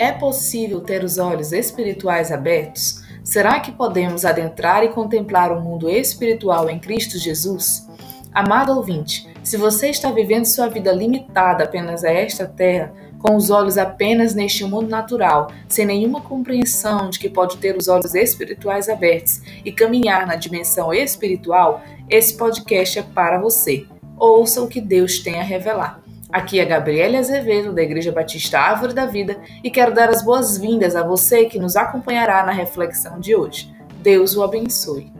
É possível ter os olhos espirituais abertos? Será que podemos adentrar e contemplar o mundo espiritual em Cristo Jesus? Amado ouvinte, se você está vivendo sua vida limitada apenas a esta terra, com os olhos apenas neste mundo natural, sem nenhuma compreensão de que pode ter os olhos espirituais abertos e caminhar na dimensão espiritual, esse podcast é para você. Ouça o que Deus tem a revelar. Aqui é Gabriela Azevedo, da Igreja Batista Árvore da Vida, e quero dar as boas-vindas a você que nos acompanhará na reflexão de hoje. Deus o abençoe.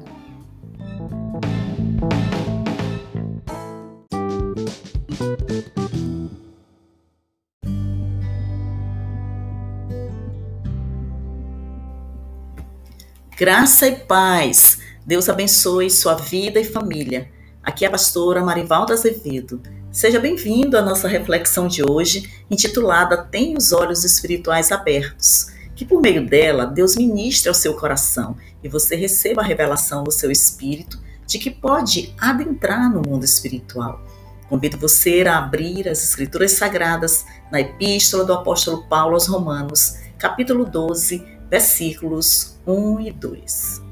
Graça e paz. Deus abençoe sua vida e família. Aqui é a pastora Marivalda Azevedo. Seja bem-vindo à nossa reflexão de hoje, intitulada Tem os Olhos Espirituais Abertos, que por meio dela Deus ministre ao seu coração e você receba a revelação do seu espírito de que pode adentrar no mundo espiritual. Convido você a abrir as Escrituras Sagradas na Epístola do Apóstolo Paulo aos Romanos, capítulo 12, versículos 1 e 2.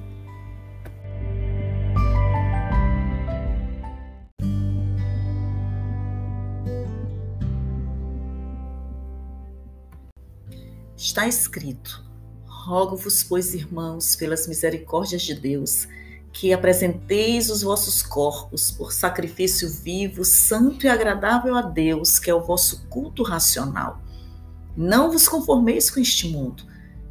Está escrito: Rogo-vos, pois, irmãos, pelas misericórdias de Deus, que apresenteis os vossos corpos por sacrifício vivo, santo e agradável a Deus, que é o vosso culto racional. Não vos conformeis com este mundo,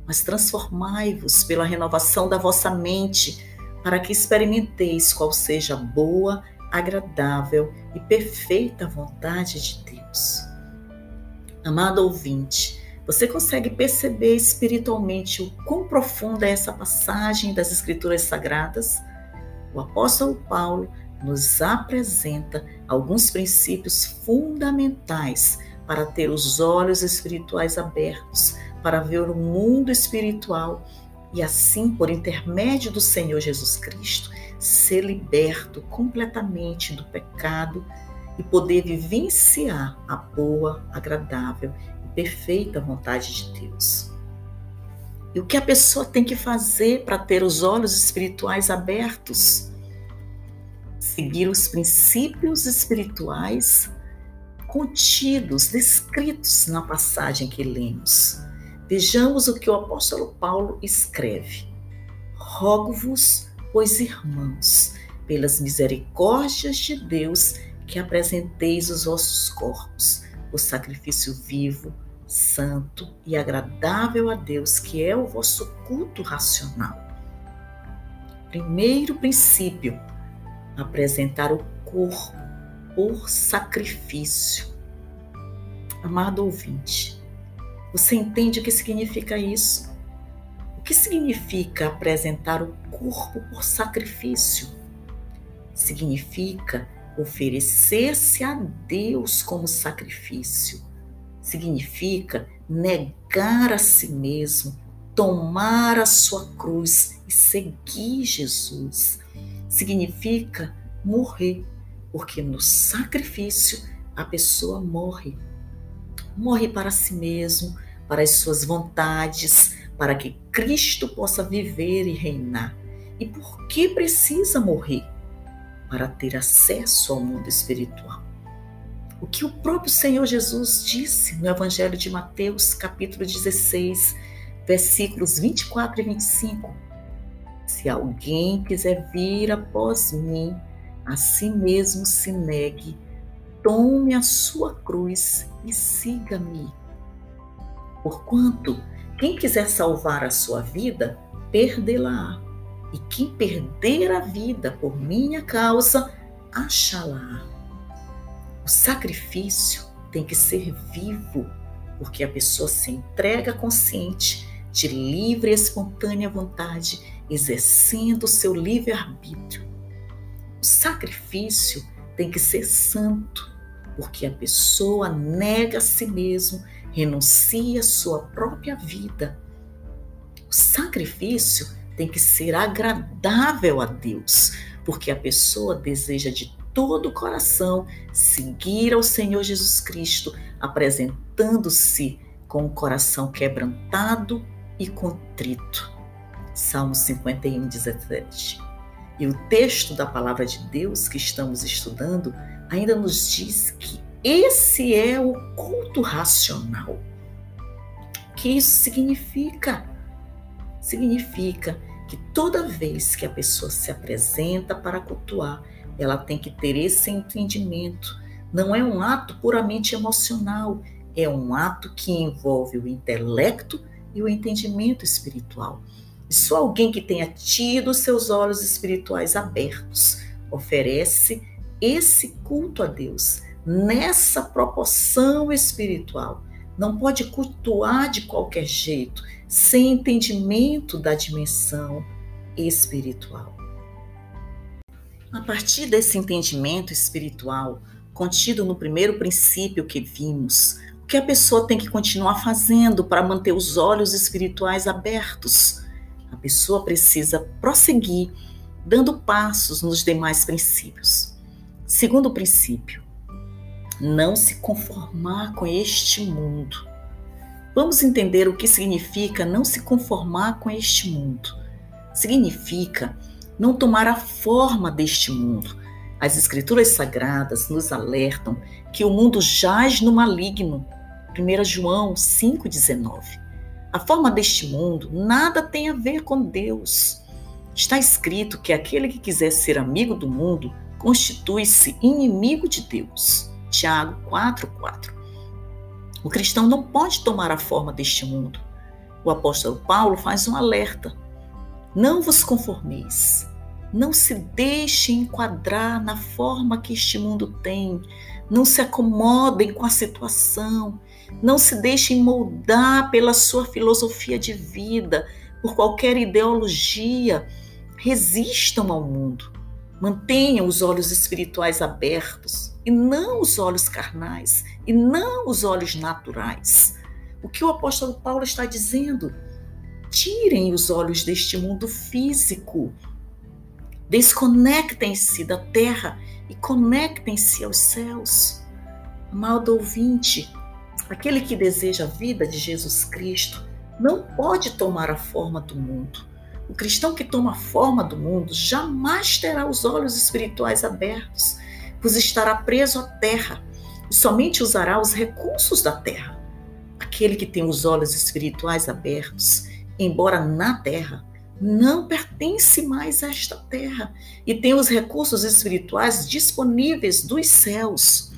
mas transformai-vos pela renovação da vossa mente, para que experimenteis qual seja a boa, agradável e perfeita vontade de Deus. Amado ouvinte, você consegue perceber espiritualmente o quão profunda é essa passagem das Escrituras Sagradas? O apóstolo Paulo nos apresenta alguns princípios fundamentais para ter os olhos espirituais abertos, para ver o mundo espiritual e assim, por intermédio do Senhor Jesus Cristo, ser liberto completamente do pecado e poder vivenciar a boa, agradável perfeita vontade de Deus. E o que a pessoa tem que fazer para ter os olhos espirituais abertos? Seguir os princípios espirituais contidos, descritos na passagem que lemos. Vejamos o que o apóstolo Paulo escreve. Rogo-vos, pois irmãos, pelas misericórdias de Deus, que apresenteis os vossos corpos, o sacrifício vivo, santo e agradável a Deus, que é o vosso culto racional. Primeiro princípio, apresentar o corpo por sacrifício. Amado ouvinte, você entende o que significa isso? O que significa apresentar o corpo por sacrifício? Significa oferecer-se a Deus como sacrifício significa negar a si mesmo, tomar a sua cruz e seguir Jesus. Significa morrer, porque no sacrifício a pessoa morre. Morre para si mesmo, para as suas vontades, para que Cristo possa viver e reinar. E por que precisa morrer? Para ter acesso ao mundo espiritual o que o próprio Senhor Jesus disse no Evangelho de Mateus, capítulo 16, versículos 24 e 25. Se alguém quiser vir após mim, a si mesmo se negue, tome a sua cruz e siga-me. Porquanto, quem quiser salvar a sua vida, perdê-la-á. E quem perder a vida por minha causa, achá-la. O sacrifício tem que ser vivo, porque a pessoa se entrega consciente, de livre e espontânea vontade, exercendo o seu livre-arbítrio. O sacrifício tem que ser santo, porque a pessoa nega a si mesmo, renuncia a sua própria vida. O sacrifício tem que ser agradável a Deus, porque a pessoa deseja de todo o coração seguir ao Senhor Jesus Cristo, apresentando-se com o coração quebrantado e contrito. Salmo 51, 17. E o texto da palavra de Deus que estamos estudando ainda nos diz que esse é o culto racional. O que isso significa? Significa que toda vez que a pessoa se apresenta para cultuar, ela tem que ter esse entendimento. Não é um ato puramente emocional, é um ato que envolve o intelecto e o entendimento espiritual. E só alguém que tenha tido seus olhos espirituais abertos oferece esse culto a Deus nessa proporção espiritual. Não pode cultuar de qualquer jeito, sem entendimento da dimensão espiritual. A partir desse entendimento espiritual, contido no primeiro princípio que vimos, o que a pessoa tem que continuar fazendo para manter os olhos espirituais abertos? A pessoa precisa prosseguir dando passos nos demais princípios. Segundo princípio, não se conformar com este mundo. Vamos entender o que significa não se conformar com este mundo. Significa não tomar a forma deste mundo. As Escrituras Sagradas nos alertam que o mundo jaz no maligno. 1 João 5,19. A forma deste mundo nada tem a ver com Deus. Está escrito que aquele que quiser ser amigo do mundo constitui-se inimigo de Deus. Tiago 4,4. O cristão não pode tomar a forma deste mundo. O apóstolo Paulo faz um alerta. Não vos conformeis. Não se deixe enquadrar na forma que este mundo tem. Não se acomodem com a situação. Não se deixem moldar pela sua filosofia de vida, por qualquer ideologia. Resistam ao mundo. Mantenham os olhos espirituais abertos e não os olhos carnais e não os olhos naturais. O que o apóstolo Paulo está dizendo? Tirem os olhos deste mundo físico. Desconectem-se da terra e conectem-se aos céus. Amado ouvinte, aquele que deseja a vida de Jesus Cristo não pode tomar a forma do mundo o cristão que toma a forma do mundo jamais terá os olhos espirituais abertos, pois estará preso à terra e somente usará os recursos da terra. Aquele que tem os olhos espirituais abertos, embora na terra, não pertence mais a esta terra e tem os recursos espirituais disponíveis dos céus.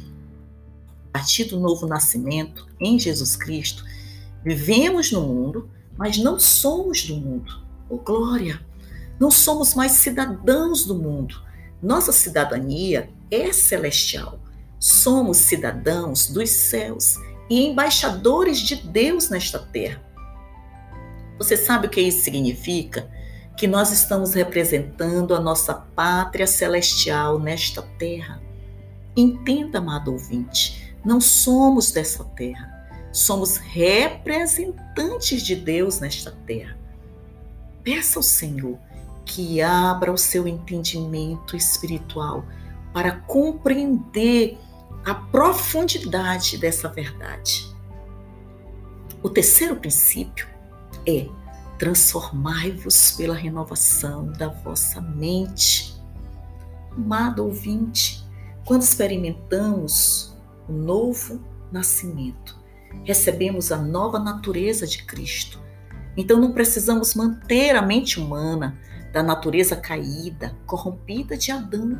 A partir do novo nascimento em Jesus Cristo, vivemos no mundo, mas não somos do mundo. Oh, glória! Não somos mais cidadãos do mundo. Nossa cidadania é celestial. Somos cidadãos dos céus e embaixadores de Deus nesta terra. Você sabe o que isso significa? Que nós estamos representando a nossa pátria celestial nesta terra. Entenda, amado ouvinte, não somos dessa terra. Somos representantes de Deus nesta terra. Peça ao Senhor que abra o seu entendimento espiritual para compreender a profundidade dessa verdade. O terceiro princípio é transformai-vos pela renovação da vossa mente. Amado ouvinte, quando experimentamos o novo nascimento, recebemos a nova natureza de Cristo então não precisamos manter a mente humana da natureza caída, corrompida de Adão.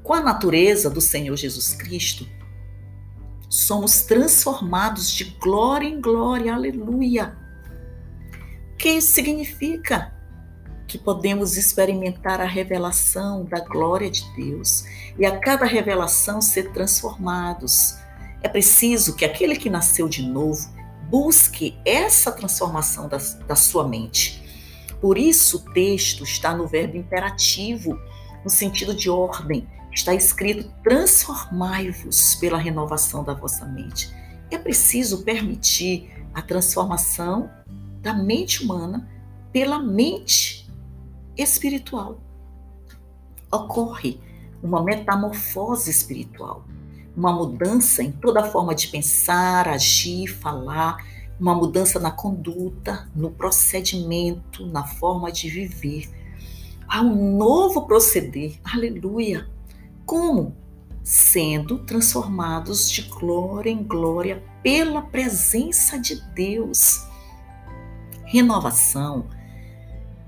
Com a natureza do Senhor Jesus Cristo, somos transformados de glória em glória, aleluia. Que isso significa? Que podemos experimentar a revelação da glória de Deus e a cada revelação ser transformados. É preciso que aquele que nasceu de novo busque essa transformação da, da sua mente. Por isso, o texto está no verbo imperativo, no sentido de ordem. Está escrito: transformai-vos pela renovação da vossa mente. É preciso permitir a transformação da mente humana pela mente espiritual. Ocorre uma metamorfose espiritual. uma mudança em toda a forma de pensar, agir, falar, uma mudança na conduta, no procedimento, na forma de viver. Há um novo proceder, aleluia. Como? Sendo transformados de glória em glória pela presença de Deus. Renovação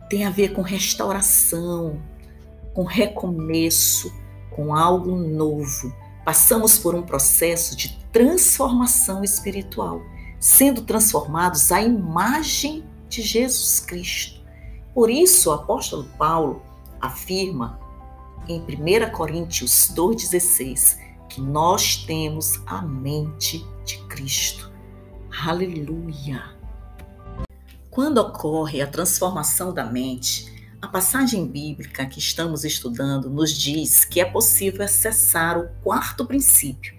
tem a ver com restauração, com recomeço, com algo novo. Passamos por um processo de transformação espiritual, sendo transformados à imagem de Jesus Cristo. Por isso, o apóstolo Paulo afirma em 1 Coríntios 2,16 que nós temos a mente de Cristo. Aleluia! Quando ocorre a transformação da mente, a passagem bíblica que estamos estudando nos diz que é possível acessar o quarto princípio.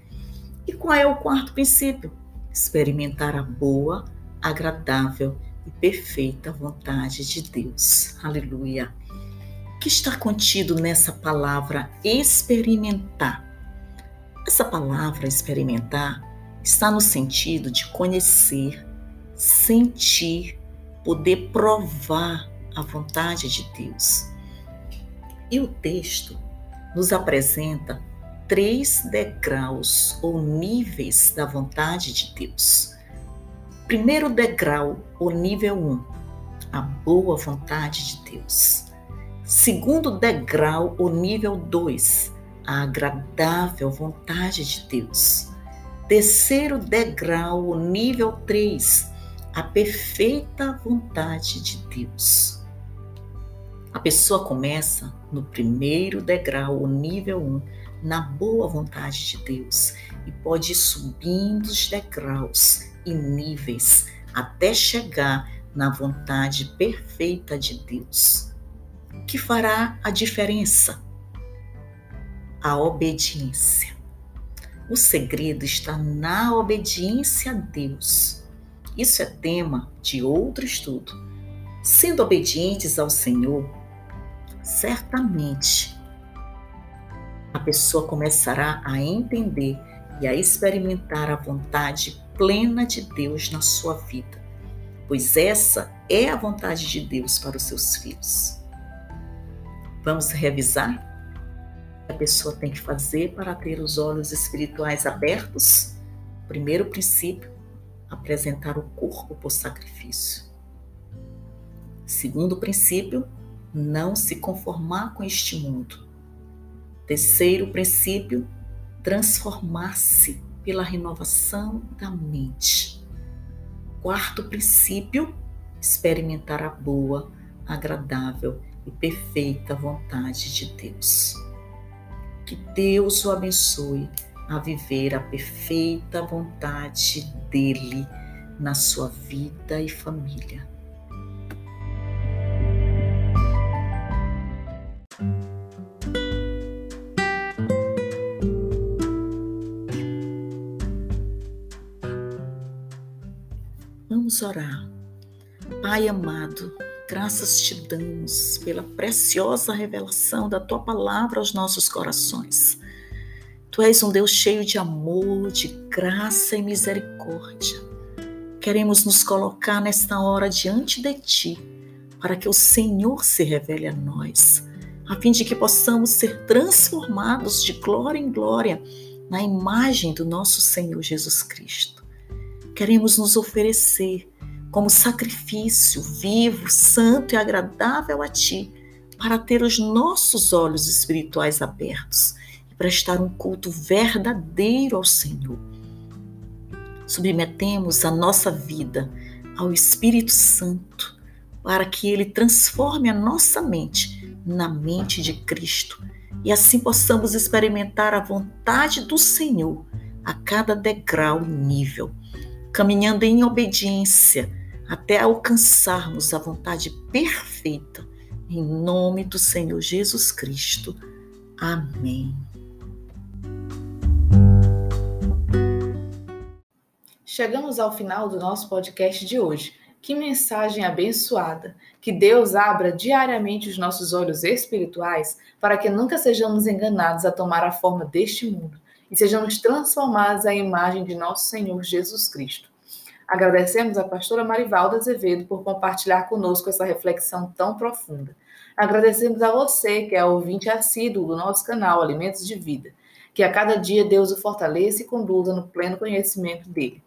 E qual é o quarto princípio? Experimentar a boa, agradável e perfeita vontade de Deus. Aleluia. O que está contido nessa palavra experimentar? Essa palavra experimentar está no sentido de conhecer, sentir poder provar a vontade de Deus. E o texto nos apresenta três degraus ou níveis da vontade de Deus. Primeiro degrau, o nível 1, um, a boa vontade de Deus. Segundo degrau, o nível 2, a agradável vontade de Deus. Terceiro degrau, o nível 3, a perfeita vontade de Deus. A pessoa começa no primeiro degrau, o nível 1, na boa vontade de Deus, e pode ir subindo os degraus e níveis até chegar na vontade perfeita de Deus. O que fará a diferença? A obediência. O segredo está na obediência a Deus. Isso é tema de outro estudo. Sendo obedientes ao Senhor, certamente a pessoa começará a entender e a experimentar a vontade plena de Deus na sua vida, pois essa é a vontade de Deus para os seus filhos. Vamos revisar? A pessoa tem que fazer para ter os olhos espirituais abertos? Primeiro princípio, apresentar o corpo por sacrifício. Segundo princípio, não se conformar com este mundo. Terceiro princípio, transformar-se pela renovação da mente. Quarto princípio, experimentar a boa, agradável e perfeita vontade de Deus. Que Deus o abençoe a viver a perfeita vontade dele na sua vida e família. Vamos orar. Pai amado, graças te damos pela preciosa revelação da tua palavra aos nossos corações. Tu és um Deus cheio de amor, de graça e misericórdia. Queremos nos colocar nesta hora diante de Ti, para que o Senhor se revele a nós, a fim de que possamos ser transformados de glória em glória na imagem do nosso Senhor Jesus Cristo. Queremos nos oferecer como sacrifício vivo, santo e agradável a Ti, para ter os nossos olhos espirituais abertos prestar um culto verdadeiro ao Senhor. Submetemos a nossa vida ao Espírito Santo para que ele transforme a nossa mente na mente de Cristo e assim possamos experimentar a vontade do Senhor a cada degrau e nível, caminhando em obediência até alcançarmos a vontade perfeita. Em nome do Senhor Jesus Cristo. Amém. Chegamos ao final do nosso podcast de hoje. Que mensagem abençoada! Que Deus abra diariamente os nossos olhos espirituais para que nunca sejamos enganados a tomar a forma deste mundo e sejamos transformados à imagem de nosso Senhor Jesus Cristo. Agradecemos a pastora Marivalda Azevedo por compartilhar conosco essa reflexão tão profunda. Agradecemos a você, que é ouvinte assíduo do nosso canal Alimentos de Vida. Que a cada dia Deus o fortaleça e conduza no pleno conhecimento dele.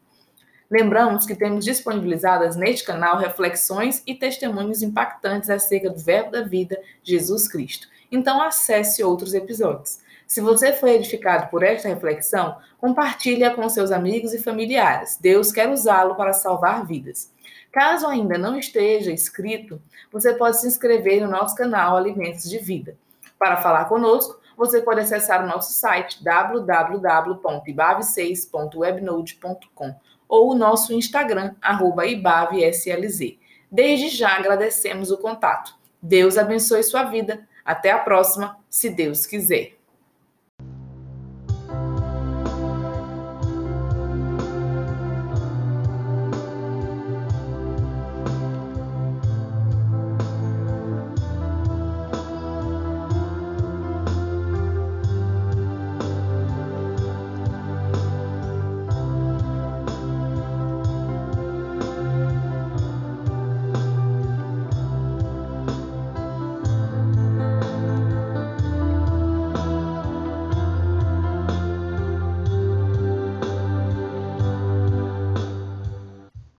Lembramos que temos disponibilizadas neste canal reflexões e testemunhos impactantes acerca do Verbo da Vida, Jesus Cristo. Então acesse outros episódios. Se você foi edificado por esta reflexão, compartilhe-a com seus amigos e familiares. Deus quer usá-lo para salvar vidas. Caso ainda não esteja inscrito, você pode se inscrever no nosso canal Alimentos de Vida. Para falar conosco, você pode acessar o nosso site www.ibave6.webnode.com ou o nosso Instagram, ibavslz. Desde já agradecemos o contato. Deus abençoe sua vida. Até a próxima, se Deus quiser.